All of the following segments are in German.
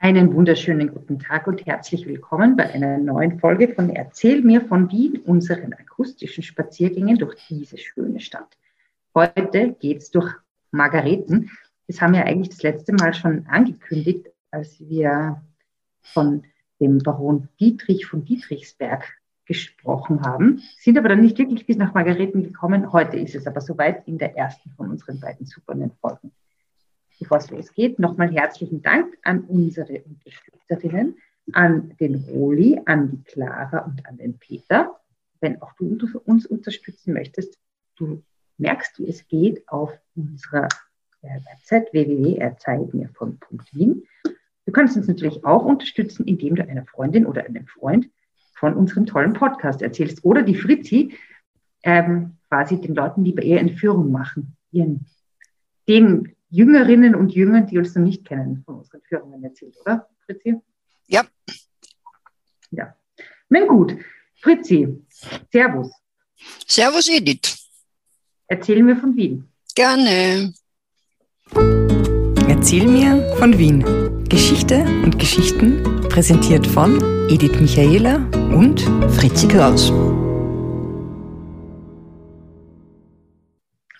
Einen wunderschönen guten Tag und herzlich willkommen bei einer neuen Folge von Erzähl mir von Wien, unseren akustischen Spaziergängen durch diese schöne Stadt. Heute geht es durch Margareten. Das haben wir eigentlich das letzte Mal schon angekündigt, als wir von dem Baron Dietrich von Dietrichsberg gesprochen haben, sind aber dann nicht wirklich bis nach Margareten gekommen. Heute ist es aber soweit in der ersten von unseren beiden super Folgen. Bevor es losgeht, nochmal herzlichen Dank an unsere Unterstützerinnen, an den Roli, an die Clara und an den Peter. Wenn auch du uns unterstützen möchtest, du merkst, wie es geht auf unserer Website www.erzeigmirvon.wien. Du kannst uns natürlich auch unterstützen, indem du einer Freundin oder einem Freund von unserem tollen Podcast erzählst oder die Fritzi ähm, quasi den Leuten lieber eher in Führung machen, ihren, den Jüngerinnen und Jüngern, die uns noch nicht kennen, von unseren Führungen erzählt, oder, Fritzi? Ja. Ja. Na gut. Fritzi, Servus. Servus, Edith. Erzähl mir von Wien. Gerne. Erzähl mir von Wien. Geschichte und Geschichten präsentiert von Edith Michaela und Fritzi Kraus.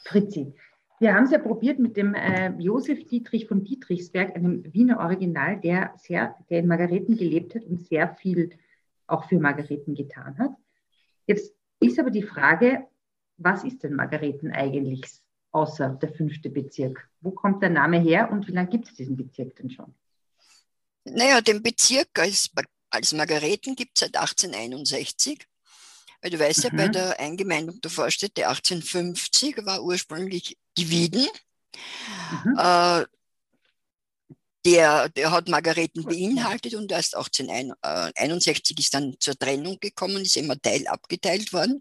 Fritzi, wir haben es ja probiert mit dem äh, Josef Dietrich von Dietrichsberg, einem Wiener Original, der, sehr, der in Margareten gelebt hat und sehr viel auch für Margareten getan hat. Jetzt ist aber die Frage, was ist denn Margareten eigentlich außer der fünfte Bezirk? Wo kommt der Name her und wie lange gibt es diesen Bezirk denn schon? Naja, den Bezirk als, als Margareten gibt es seit 1861. Weil du weißt mhm. ja, bei mhm. der Eingemeindung der Vorstädte 1850 war ursprünglich die Wieden. Mhm. Äh, der, der hat Margareten beinhaltet und erst 1861 ist dann zur Trennung gekommen, ist immer Teil abgeteilt worden.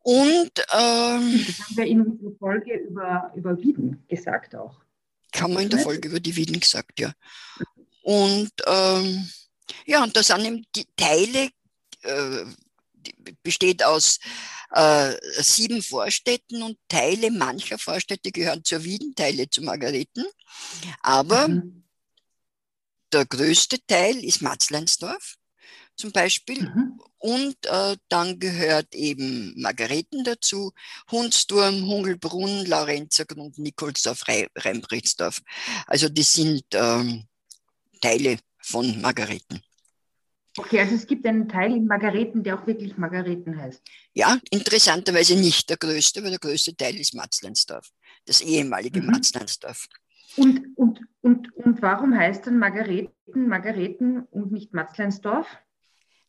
Und ähm, das haben wir in unserer Folge über, über Wieden gesagt auch. Haben wir in der Folge über die Wieden gesagt, ja. Und ähm, ja, und da sind eben die Teile, äh, besteht aus äh, sieben Vorstädten und Teile mancher Vorstädte gehören zur Wien, Teile zu Margareten. Aber mhm. der größte Teil ist Matzleinsdorf zum Beispiel. Mhm. Und äh, dann gehört eben Margareten dazu, Hundsturm, Hungelbrunn, Laurenzergrund, Nikolsdorf, Rembritzdorf. Also die sind ähm, Teile von Margareten. Okay, also es gibt einen Teil in Margareten, der auch wirklich Margareten heißt. Ja, interessanterweise nicht der größte, weil der größte Teil ist Matzleinsdorf, das ehemalige mhm. Matzleinsdorf. Und, und, und, und warum heißt dann Margareten Margareten und nicht Matzleinsdorf?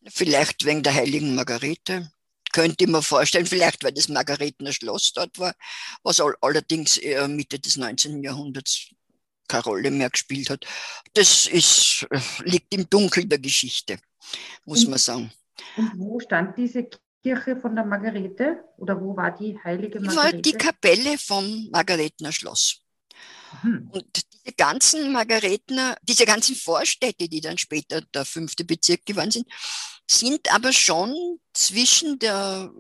Vielleicht wegen der heiligen Margarete. Könnte ich mir vorstellen, vielleicht weil das Margaretener Schloss dort war, was allerdings Mitte des 19. Jahrhunderts keine Rolle mehr gespielt hat. Das ist, liegt im Dunkel der Geschichte, muss man sagen. Und wo stand diese Kirche von der Margarete? Oder wo war die heilige Margarete? War die Kapelle vom Margaretener Schloss. Mhm. Und diese ganzen Margaretener, diese ganzen Vorstädte, die dann später der fünfte Bezirk geworden sind, sind aber schon zwischen der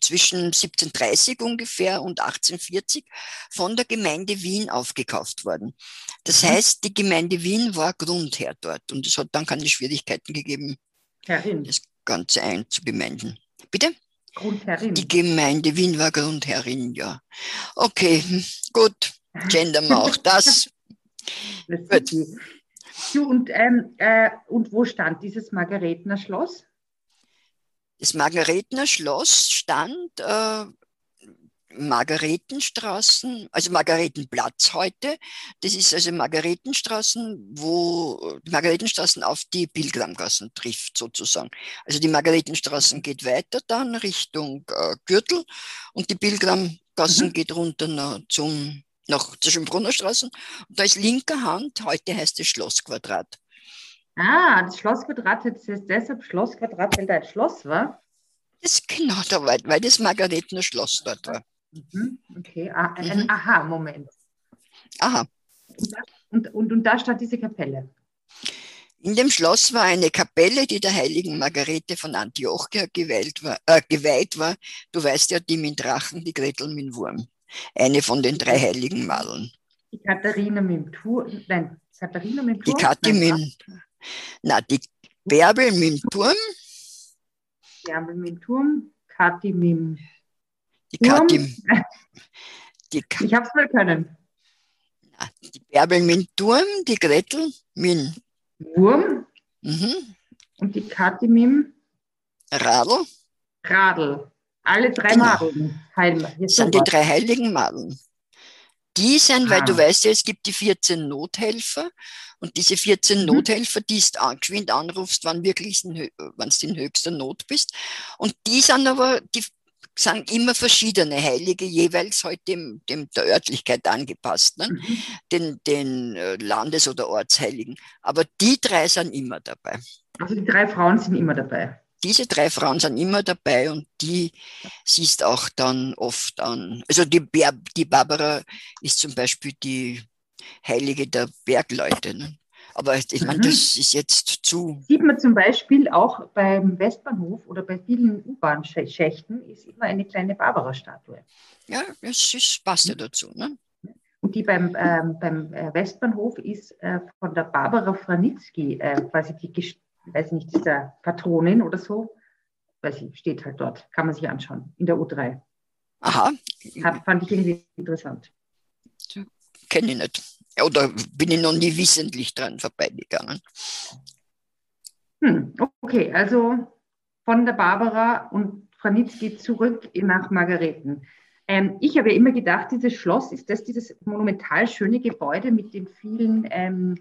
zwischen 1730 ungefähr und 1840 von der Gemeinde Wien aufgekauft worden. Das mhm. heißt, die Gemeinde Wien war Grundherr dort und es hat dann keine Schwierigkeiten gegeben, Herrin. das Ganze einzugemeinden. Bitte? Grundherrin. Die Gemeinde Wien war Grundherrin, ja. Okay, gut. Gendern wir auch das. das gut. und, ähm, äh, und wo stand dieses Margaretener Schloss? Das Margaretener Schloss stand äh, Margaretenstraßen, also Margaretenplatz heute. Das ist also Margaretenstraßen, wo die Margaretenstraßen auf die Pilgramgassen trifft, sozusagen. Also die Margaretenstraßen geht weiter dann Richtung äh, Gürtel und die Pilgramgassen mhm. geht runter nach, zum, nach zur Schönbrunner Straßen. Und da ist linker Hand, heute heißt es Schlossquadrat. Ah, das Schlossquadrat heißt deshalb Schlossquadrat, weil da ein Schloss war? Das ist genau da, weil, weil das Margaretener Schloss dort war. Mhm, okay, ah, ein mhm. Aha-Moment. Aha. Und, und, und da stand diese Kapelle. In dem Schloss war eine Kapelle, die der heiligen Margarete von Antiochia geweiht war, äh, geweiht war. Du weißt ja, die mit Drachen, die Gretel mit Wurm. Eine von den drei heiligen Madeln. Die Katharina mit dem Turm. Nein, Katharina mit dem Turm. Die Kathi mit. Na, die Bärbel mit dem Turm. Bärbel mit dem Turm. Kathi mit dem Die Kathi. Die Ka ich hab's mal können. Na, die Bärbel mit dem Turm, die Gretel mit dem Wurm. Mhm. Und die Kathi mit dem Radl. Radl. Alle drei genau. Madeln. Heil, das sind die drei heiligen Madeln. Die sind, ah. weil du weißt ja, es gibt die 14 Nothelfer und diese 14 mhm. Nothelfer, die du geschwind anrufst, wann wirklich wann du in höchster Not bist. Und die sind aber, die sind immer verschiedene Heilige, jeweils halt dem, dem der Örtlichkeit angepasst, ne? Mhm. den, den äh, Landes- oder Ortsheiligen. Aber die drei sind immer dabei. Also die drei Frauen sind immer dabei diese drei Frauen sind immer dabei und die siehst auch dann oft an. Also die, Ber die Barbara ist zum Beispiel die Heilige der Bergleute. Ne? Aber ich meine, mhm. das ist jetzt zu. Sieht man zum Beispiel auch beim Westbahnhof oder bei vielen U-Bahn-Schächten ist immer eine kleine Barbara-Statue. Ja, es ist, passt ja dazu. Ne? Und die beim, ähm, beim äh, Westbahnhof ist äh, von der Barbara Franitzky äh, quasi die weiß nicht, ist der Patronin oder so. Weiß ich, steht halt dort. Kann man sich anschauen. In der U3. Aha. Hat, fand ich irgendwie interessant. Kenne ich nicht. Oder bin ich noch nie wissentlich dran vorbeigegangen. Hm, okay, also von der Barbara und Franitzky zurück nach Margareten. Ähm, ich habe ja immer gedacht, dieses Schloss ist das dieses monumental schöne Gebäude mit den vielen ähm,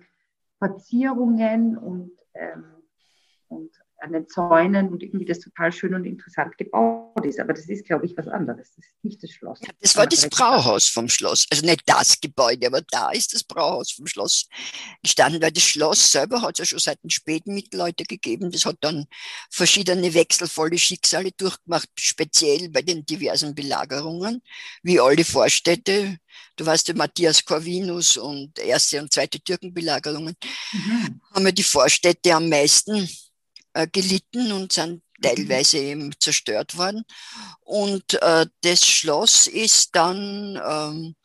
Verzierungen und ähm, und an den Zäunen und irgendwie das total schön und interessant gebaut ist. Aber das ist, glaube ich, was anderes. Das ist nicht das Schloss. Ja, das war das Brauhaus vom Schloss. Also nicht das Gebäude, aber da ist das Brauhaus vom Schloss gestanden, weil das Schloss selber hat es ja schon seit dem späten Mittelalter gegeben. Das hat dann verschiedene wechselvolle Schicksale durchgemacht, speziell bei den diversen Belagerungen, wie alle Vorstädte. Du weißt ja, Matthias Corvinus und erste und zweite Türkenbelagerungen mhm. haben ja die Vorstädte am meisten äh, gelitten und sind mhm. teilweise eben zerstört worden. Und äh, das Schloss ist dann ähm,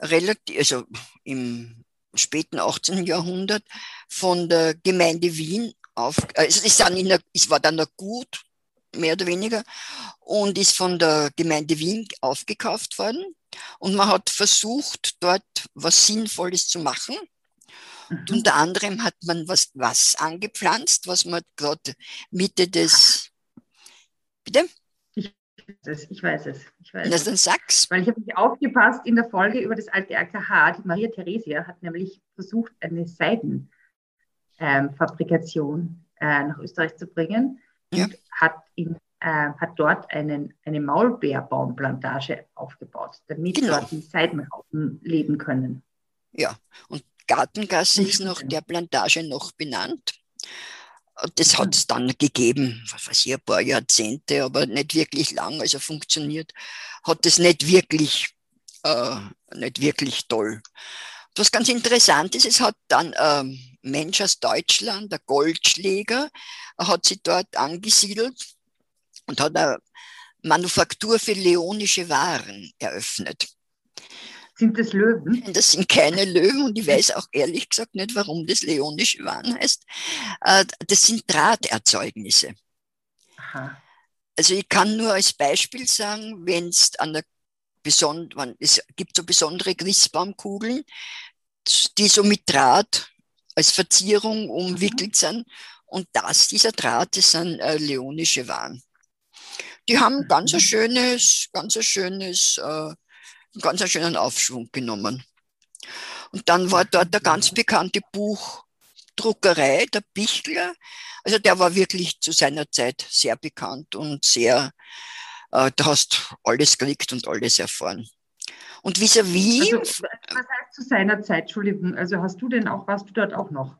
relativ, also im späten 18. Jahrhundert von der Gemeinde Wien auf, also es, dann in der, es war dann ein Gut, mehr oder weniger, und ist von der Gemeinde Wien aufgekauft worden. Und man hat versucht, dort was Sinnvolles zu machen. Mhm. Unter anderem hat man was, was angepflanzt, was man gerade Mitte des. Bitte? Ich weiß es, ich weiß es. Das dann sag's. Weil ich habe nicht aufgepasst in der Folge über das alte AKH. Die Maria Theresia hat nämlich versucht, eine Seidenfabrikation ähm, äh, nach Österreich zu bringen ja. und hat, in, äh, hat dort einen, eine Maulbeerbaumplantage aufgebaut, damit genau. dort die Seidenraupen leben können. Ja, und Gartengasse ist nach der Plantage noch benannt. Das hat es dann gegeben, was weiß ich, ein paar Jahrzehnte, aber nicht wirklich lang, also funktioniert, hat es nicht wirklich, äh, nicht wirklich toll. Was ganz interessant ist, es hat dann ein ähm, Mensch aus Deutschland, der Goldschläger, hat sich dort angesiedelt und hat eine Manufaktur für leonische Waren eröffnet. Sind das Löwen? Das sind keine Löwen und ich weiß auch ehrlich gesagt nicht, warum das leonische Waren heißt. Äh, das sind Drahterzeugnisse. Aha. Also ich kann nur als Beispiel sagen, wenn es an der besonderen, es gibt so besondere Christbaumkugeln, die so mit Draht als Verzierung umwickelt sind. Und das, dieser Draht, das sind äh, leonische Waren. Die haben ganz ein schönes, ganz ein schönes äh, einen ganz schönen Aufschwung genommen. Und dann war dort der ganz bekannte Buchdruckerei, der Bichler. Also der war wirklich zu seiner Zeit sehr bekannt und sehr, äh, da hast alles gekriegt und alles erfahren. Und vis-à-vis. -vis, also, was heißt zu seiner Zeit? Entschuldigung, also hast du denn auch, warst du dort auch noch?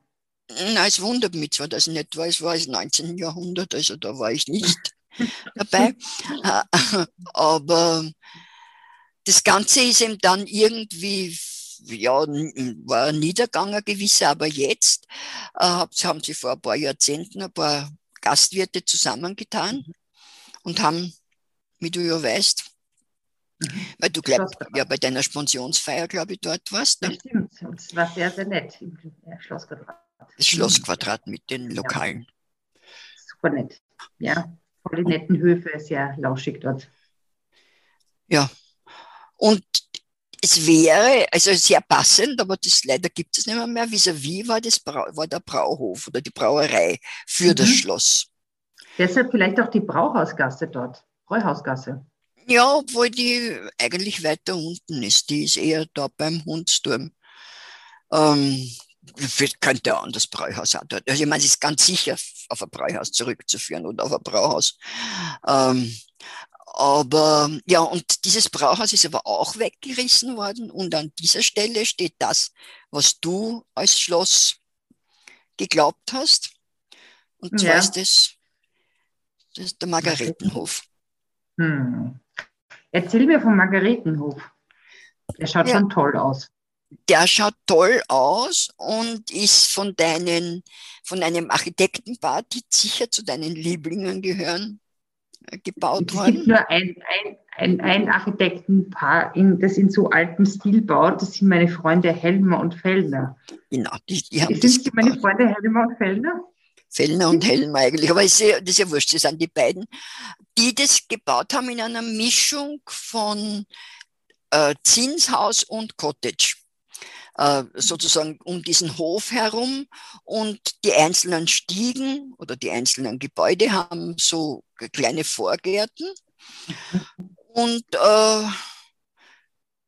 Nein, es wundert mich zwar, dass ich nicht weiß, es war das 19. Jahrhundert, also da war ich nicht dabei. Aber das Ganze ist eben dann irgendwie, ja, war ein Niedergang ein gewisser, aber jetzt äh, haben sie vor ein paar Jahrzehnten ein paar Gastwirte zusammengetan und haben, wie du ja weißt, Weil du glaubst, ja, bei deiner Spensionsfeier, glaube ich, dort warst. Ne? Das stimmt. Es war sehr, sehr nett im Schlossquadrat. Das Schlossquadrat mit den Lokalen. Ja. Super nett. Ja, voll die netten Höfe, sehr lauschig dort. Ja. Und es wäre, also sehr passend, aber das leider gibt es nicht mehr mehr. Vis-à-vis war, das war der Brauhof oder die Brauerei für mhm. das Schloss. Deshalb vielleicht auch die Brauhausgasse dort, Bräuhausgasse. Ja, obwohl die eigentlich weiter unten ist. Die ist eher da beim Hundsturm. Ähm, könnte auch das Bräuhaus auch dort. Also ich meine, es ist ganz sicher auf ein Bräuhaus zurückzuführen oder auf ein Brauhaus. Ähm, aber ja, und dieses Brauhaus ist aber auch weggerissen worden und an dieser Stelle steht das, was du als Schloss geglaubt hast. Und zwar ja. ist das, das ist der Margaretenhof. Hm. Erzähl mir vom Margaretenhof. Der schaut ja. schon toll aus. Der schaut toll aus und ist von deinen, von einem Architektenpaar, die sicher zu deinen Lieblingen gehören, gebaut worden. Es gibt nur ein, ein, ein, ein Architektenpaar, in, das in so altem Stil baut. Das sind meine Freunde Helmer und Fellner. Genau, die, die haben sind das gebaut. meine Freunde Helmer und Fellner? Fellner und Helmer eigentlich, aber ist ja, das ist ja wurscht, das sind die beiden, die das gebaut haben in einer Mischung von äh, Zinshaus und Cottage. Äh, sozusagen um diesen Hof herum und die einzelnen Stiegen oder die einzelnen Gebäude haben so kleine Vorgärten. Und äh,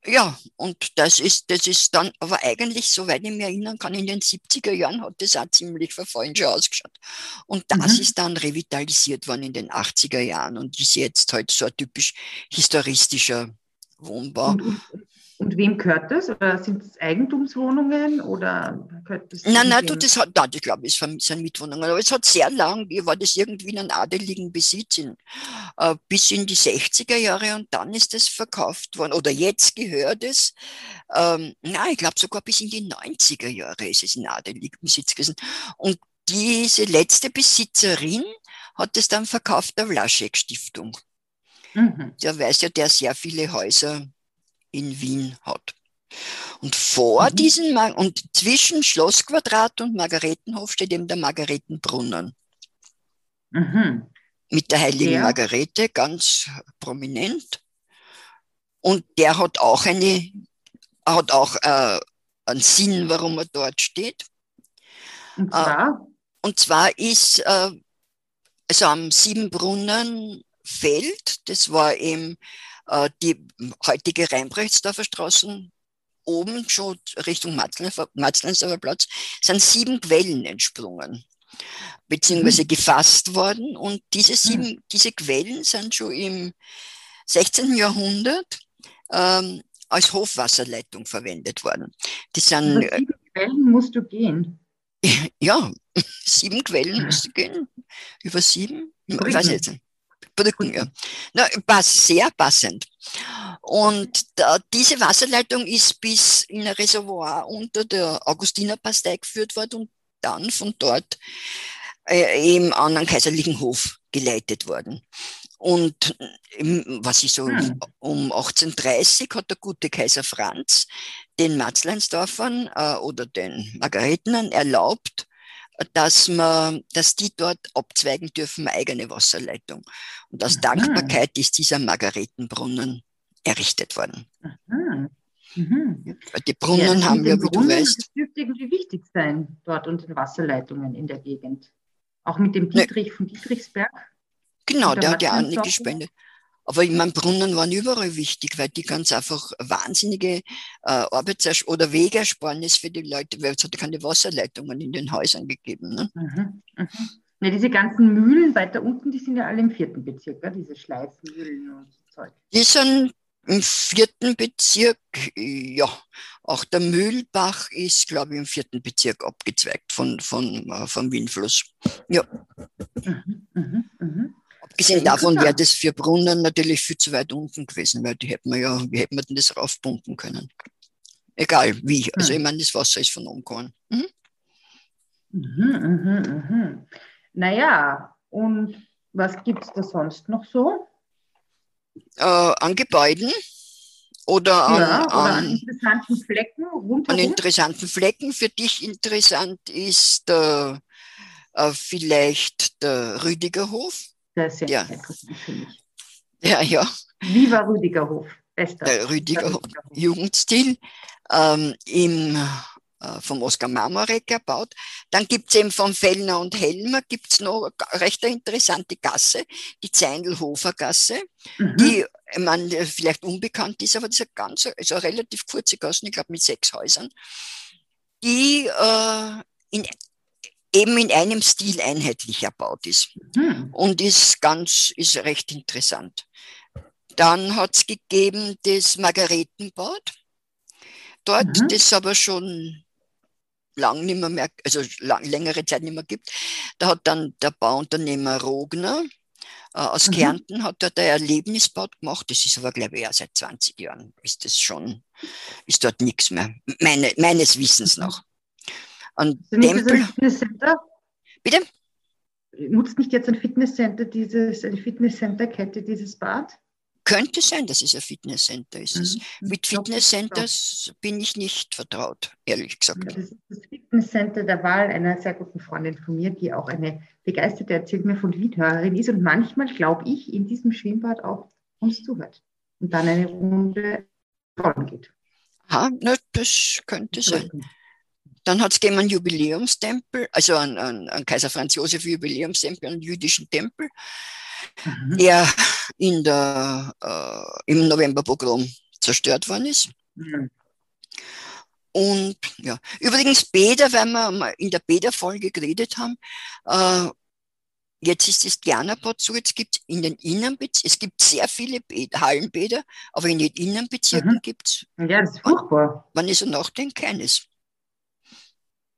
ja, und das ist, das ist dann, aber eigentlich, soweit ich mich erinnern kann, in den 70er Jahren hat das auch ziemlich verfallen schon ausgeschaut. Und das mhm. ist dann revitalisiert worden in den 80er Jahren und ist jetzt halt so ein typisch historistischer Wohnbau. Und, und wem gehört das? Oder sind es Eigentumswohnungen oder gehört das? Nein, nein, du, das hat, nein, ich glaube, es sind Mietwohnungen. Aber es hat sehr lang, war das irgendwie in einem adeligen Besitz in, äh, bis in die 60er Jahre und dann ist es verkauft worden. Oder jetzt gehört es. Ähm, nein, ich glaube sogar bis in die 90er Jahre ist es in adeligen Besitz gewesen. Und diese letzte Besitzerin hat es dann verkauft der Vlaschek Stiftung. Mhm. Der weiß ja, der sehr viele Häuser in Wien hat. Und vor mhm. diesen, und zwischen Schlossquadrat und Margaretenhof steht eben der Margaretenbrunnen. Mhm. Mit der heiligen ja. Margarete ganz prominent. Und der hat auch eine, hat auch äh, einen Sinn, warum er dort steht. Und zwar? Äh, und zwar ist äh, also am Siebenbrunnenfeld, das war eben äh, die heutige Reinbrechtsdorfer Straßen oben schon Richtung Matzleinsdorfer Platz sind sieben Quellen entsprungen beziehungsweise mhm. gefasst worden und diese sieben, mhm. diese Quellen sind schon im 16. Jahrhundert ähm, als Hofwasserleitung verwendet worden. Die sind, Über sieben Quellen musst du gehen. Ja, sieben Quellen musst du gehen. Über sieben? Ich weiß jetzt nicht. Brücken. Na, pass, sehr passend. Und da, diese Wasserleitung ist bis in ein Reservoir unter der Augustinerpastei geführt worden und dann von dort äh, eben an einen kaiserlichen Hof geleitet worden. Und was ich so hm. um 1830 hat der gute Kaiser Franz den Matzleinsdorfern äh, oder den Margaretenern erlaubt, dass, man, dass die dort abzweigen dürfen, eigene Wasserleitung. Und aus Aha. Dankbarkeit ist dieser Margaretenbrunnen errichtet worden. Aha. Mhm. Die Brunnen ja, haben ja, wie Brunnen, du weißt. Das dürfte irgendwie wichtig sein, dort und den Wasserleitungen in der Gegend. Auch mit dem Dietrich ne. von Dietrichsberg. Genau, der hat ja auch nicht gespendet. Aber ich meine, Brunnen waren überall wichtig, weil die ganz einfach wahnsinnige äh, Arbeits- oder Wegersparnis für die Leute, weil es hat keine Wasserleitungen in den Häusern gegeben. Ne? Mhm, mhm. Ja, diese ganzen Mühlen weiter unten, die sind ja alle im vierten Bezirk, ja? diese Schleifmühlen und so Zeug. Die sind im vierten Bezirk, ja. Auch der Mühlbach ist, glaube ich, im vierten Bezirk abgezweigt von, von, äh, vom Wienfluss. Ja. Mhm, mh, mh. Abgesehen davon wäre das für Brunnen natürlich viel zu weit unten gewesen, weil die hätten wir ja, wie hätten wir denn das raufpumpen können? Egal wie. Also hm. ich meine, das Wasser ist von oben gekommen. Mhm. Mhm, mhm, mhm. Naja, und was gibt es da sonst noch so? Äh, an Gebäuden. Oder an, ja, oder an an, interessanten Flecken an rundherum. interessanten Flecken. Für dich interessant ist äh, äh, vielleicht der Rüdigerhof. Das ist sehr ja. interessant für mich. Ja, ja, Viva Rüdigerhof. Bester. der Rüdigerhof. Rüdigerhof. Jugendstil ähm, im, äh, vom Oskar Marmorek erbaut. Dann gibt es eben von Fellner und Helmer gibt's noch eine recht eine interessante Gasse, die Zeindelhofer Gasse, Mhm. die ich meine, vielleicht unbekannt ist, aber das ist eine ganz, also eine relativ kurze Gasse, ich glaube mit sechs Häusern, die äh, in, eben in einem Stil einheitlich erbaut ist Mhm. und ist ganz, ist recht interessant. Dann hat es gegeben das Margaretenbad. Dort, Mhm. das aber schon lang nicht mehr, mehr also lang, längere Zeit nicht mehr gibt. Da hat dann der Bauunternehmer Rogner äh, aus Mhm. Kärnten hat dort ein Erlebnisbad gemacht. Das ist aber, glaube ich, ja seit 20 Jahren ist das schon, ist dort nichts mehr. Meine, meines Wissens Mhm. noch. Nicht das Tempel, ein Fitnesscenter? bitte? Nutzt nicht jetzt ein Fitnesscenter dieses, eine Fitnesscenter-Kette dieses Bad? Könnte sein, dass es ein Fitnesscenter ist. Es- Mhm. Mit Fitnesscenters bin ich nicht vertraut, ehrlich gesagt. Das ist das Fitnesscenter der Wahl einer sehr guten Freundin von mir, die auch eine begeisterte Erzählt mir von Liedhörerin ist und manchmal, glaube ich, in diesem Schwimmbad auch uns zuhört und dann eine Runde bauen geht. Ha, na, das könnte sein. Dann hat es einen Jubiläumstempel, also einen, einen, einen Kaiser Franz Josef Jubiläumstempel, einen jüdischen Tempel, Mhm. der in der, äh, im Novemberpogrom zerstört worden ist. Mhm. Und ja, übrigens Bäder, weil wir mal in der Bäderfolge geredet haben, äh, jetzt ist das Dianabad so, jetzt gibt es in den Innenbezirken, es gibt sehr viele Bäder, Hallenbäder, aber in den Innenbezirken Mhm. gibt es, Ja, das ist furchtbar. wenn ich so nachdenke, keines.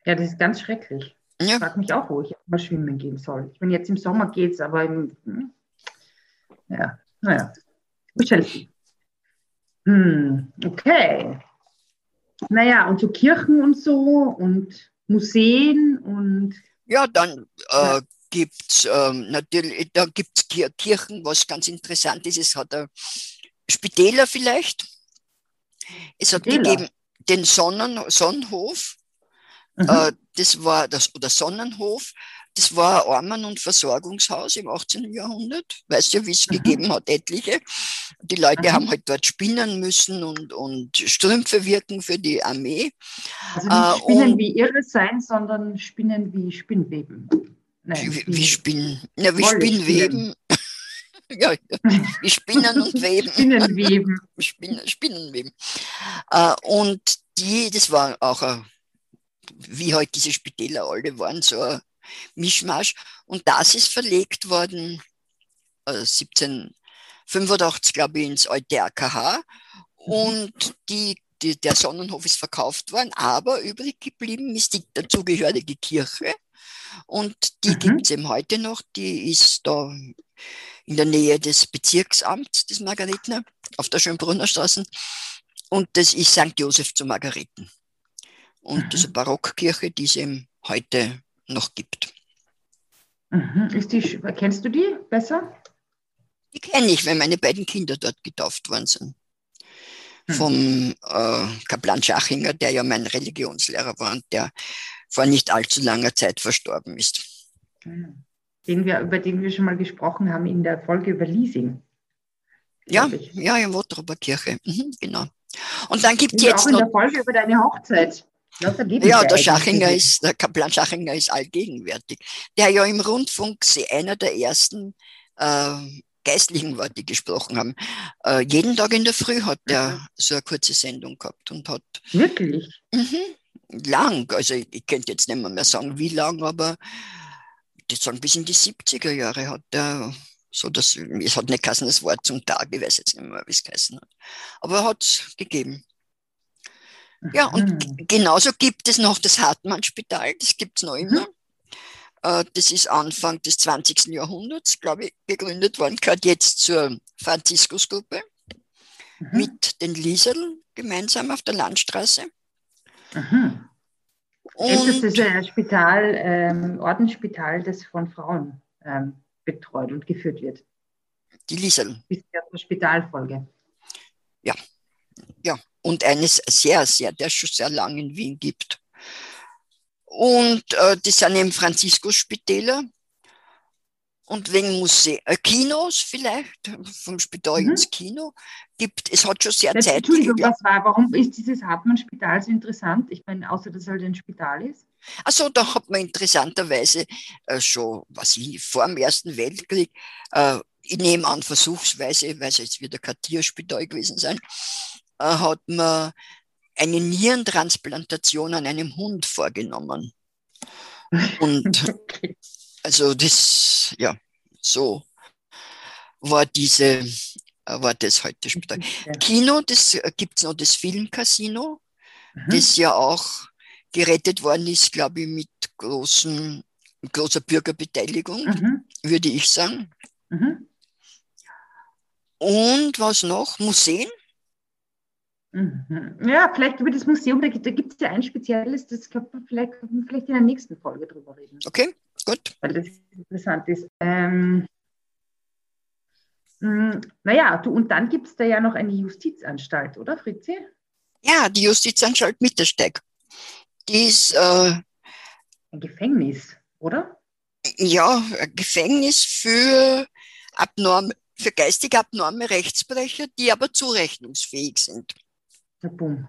Ja, das ist ganz schrecklich. Ich Ja, frage mich auch, wo ich mal schwimmen gehen soll. Ich meine, jetzt im Sommer geht's, aber im, hm, ja, naja. Hm, okay. Naja, und so Kirchen und so und Museen und ja dann äh, gibt es ähm, natürlich, da gibt es Kirchen, was ganz interessant ist, es hat Spitäler vielleicht. Es hat Spitäler? gegeben den Sonnen, Sonnenhof, Mhm. Äh, das war das, oder Sonnenhof, das war ein Armen- und Versorgungshaus im 18. Jahrhundert. Weißt du, wie es Mhm. gegeben hat, etliche. Die Leute Mhm. haben halt dort spinnen müssen und, und Strümpfe wirken für die Armee. also nicht äh, Spinnen und- wie irre sein, sondern Spinnen wie Spinnweben. Nein, Wie, wie Spinnen, na, wie Spinnweben. ja, ja, wie Spinnen und Weben. Spinnenweben. Spinnen, Spinnenweben. Äh, und die, das war auch ein, wie halt diese Spitäler alle waren, so ein Mischmasch. Und das ist verlegt worden äh, 1785, glaube ich, ins alte AKH. Und die, die, der Sonnenhof ist verkauft worden, aber übrig geblieben ist die dazugehörige Kirche. Und die Mhm. gibt es eben heute noch. Die ist da in der Nähe des Bezirksamts des Margaretner auf der Schönbrunner Straße. Und das ist St. Josef zu Margareten. Und ist eine Barockkirche, die es eben heute noch gibt. Mhm. Ist die, kennst du die besser? Die kenne ich, weil meine beiden Kinder dort getauft worden sind. Hm. Vom äh, Kaplan Schachinger, der ja mein Religionslehrer war und der vor nicht allzu langer Zeit verstorben ist. Den wir, über den wir schon mal gesprochen haben in der Folge über Leasing. Ja, ja, in Wottroper Kirche. Mhm, genau. Und dann gibt es Und auch jetzt in noch der Folge über deine Hochzeit. Ja, der. Schachinger ist, der Kaplan Schachinger ist allgegenwärtig. Der ja im Rundfunk sie einer der ersten äh, Geistlichen war, die gesprochen haben. Äh, jeden Tag in der Früh hat der Mhm. so eine kurze Sendung gehabt und hat Wirklich? mhm, lang, also ich, ich könnte jetzt nicht mehr, mehr sagen, wie lang, aber ich sagen, bis in die 70er Jahre hat er so das, es hat nicht geheißen, das Wort zum Tag, ich weiß jetzt nicht mehr, wie es geheißen hat. Aber er hat es gegeben. Ja, und Mhm. genauso gibt es noch das Hartmann-Spital, das gibt es noch immer. Äh, Das ist Anfang des 20. Jahrhunderts, glaube ich, gegründet worden, gehört jetzt zur Franziskusgruppe Mhm. mit den Lieseln gemeinsam auf der Landstraße. Mhm. Und Ältestes äh, Spital, ähm, Ordensspital, das von Frauen ähm, betreut und geführt wird. die Lieseln, Bis zur Spitalfolge. ja, und eines sehr, sehr, der schon sehr lange in Wien gibt. Und äh, das sind eben Franziskus-Spitäler. Und wegen Muse äh, Kinos vielleicht, vom Spital mhm. ins Kino, gibt es hat schon sehr Zeit. Entschuldigung, was war, warum ist dieses Hartmann-Spital so interessant? Ich meine, außer dass es halt ein Spital ist. Also da hat man interessanterweise äh, schon, was ich vor dem Ersten Weltkrieg, äh, ich nehme an, versuchsweise, weil es jetzt wieder kein Tierspital gewesen sein, hat man eine Nierentransplantation an einem Hund vorgenommen. Und okay. also das, ja, so war diese, äh, war das heute Spital. Ja. Kino, das äh, gibt es noch das Filmcasino, mhm. das ja auch gerettet worden ist, glaube ich, mit großen, großer Bürgerbeteiligung, mhm. würde ich sagen. Mhm. Und was noch? Museen? Mhm. Ja, vielleicht über das Museum, da, gibt es ja ein spezielles, das glaube ich, vielleicht, vielleicht in der nächsten Folge drüber reden. Okay, gut. Weil das interessant ist. Ähm, mh, naja, du, und dann gibt es da ja noch eine Justizanstalt, oder Fritzi? Ja, die Justizanstalt Mittersteig. Die ist äh, ein Gefängnis, oder? Ja, ein Gefängnis für abnorm, für geistig abnorme Rechtsbrecher, die aber zurechnungsfähig sind. Ja, boom.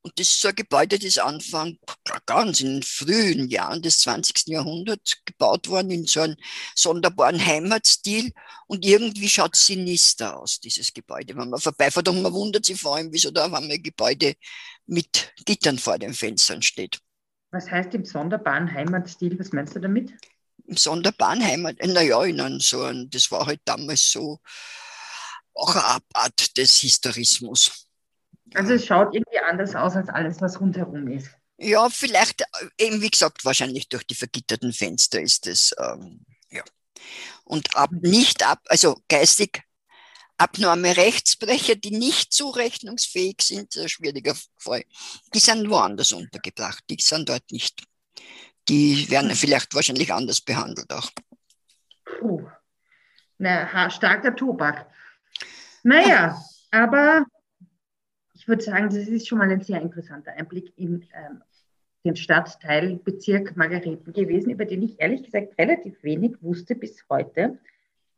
Und das ist so ein Gebäude, das Anfang ganz in den frühen Jahren des 20. Jahrhunderts gebaut worden, in so einem sonderbaren Heimatstil. Und irgendwie schaut es sinister aus, dieses Gebäude. Wenn man vorbeifährt und man wundert sich vor allem, wieso da auf einmal ein Gebäude mit Gittern vor den Fenstern steht. Was heißt im sonderbaren Heimatstil? Was meinst du damit? Im sonderbaren Heimat, äh, naja, in einem so ein, das war halt damals so auch eine Abart des Historismus. Also es schaut irgendwie anders aus als alles, was rundherum ist. Ja, vielleicht, äh, eben wie gesagt, wahrscheinlich durch die vergitterten Fenster ist es, ähm, ja. Und ab, nicht ab, also geistig abnorme Rechtsbrecher, die nicht zurechnungsfähig sind, ein schwieriger Fall, die sind woanders untergebracht, die sind dort nicht. Die werden vielleicht wahrscheinlich anders behandelt auch. Puh. Na, starker Tobak. Naja, aber ich würde sagen, das ist schon mal ein sehr interessanter Einblick in ähm, den Stadtteilbezirk Margareten gewesen, über den ich ehrlich gesagt relativ wenig wusste bis heute.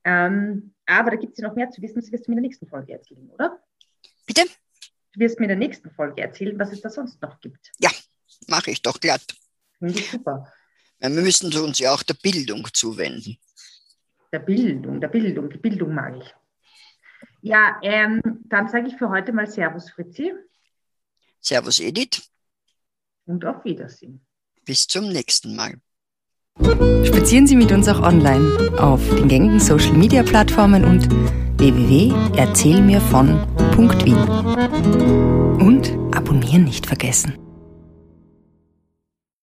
Ähm, aber da gibt es ja noch mehr zu wissen, das wirst du mir in der nächsten Folge erzählen, oder? Bitte? Du wirst mir in der nächsten Folge erzählen, was es da sonst noch gibt. Ja, mache ich doch glatt. Finde ich super. Wir müssen uns ja auch der Bildung zuwenden. Der Bildung, der Bildung, die Bildung mag ich. Ja, ähm, dann sage ich für heute mal Servus Fritzi. Servus Edith. Und auf Wiedersehen. Bis zum nächsten Mal. Spazieren Sie mit uns auch online auf den gängigen Social Media Plattformen und www.erzählmirvon.wien. Und abonnieren nicht vergessen.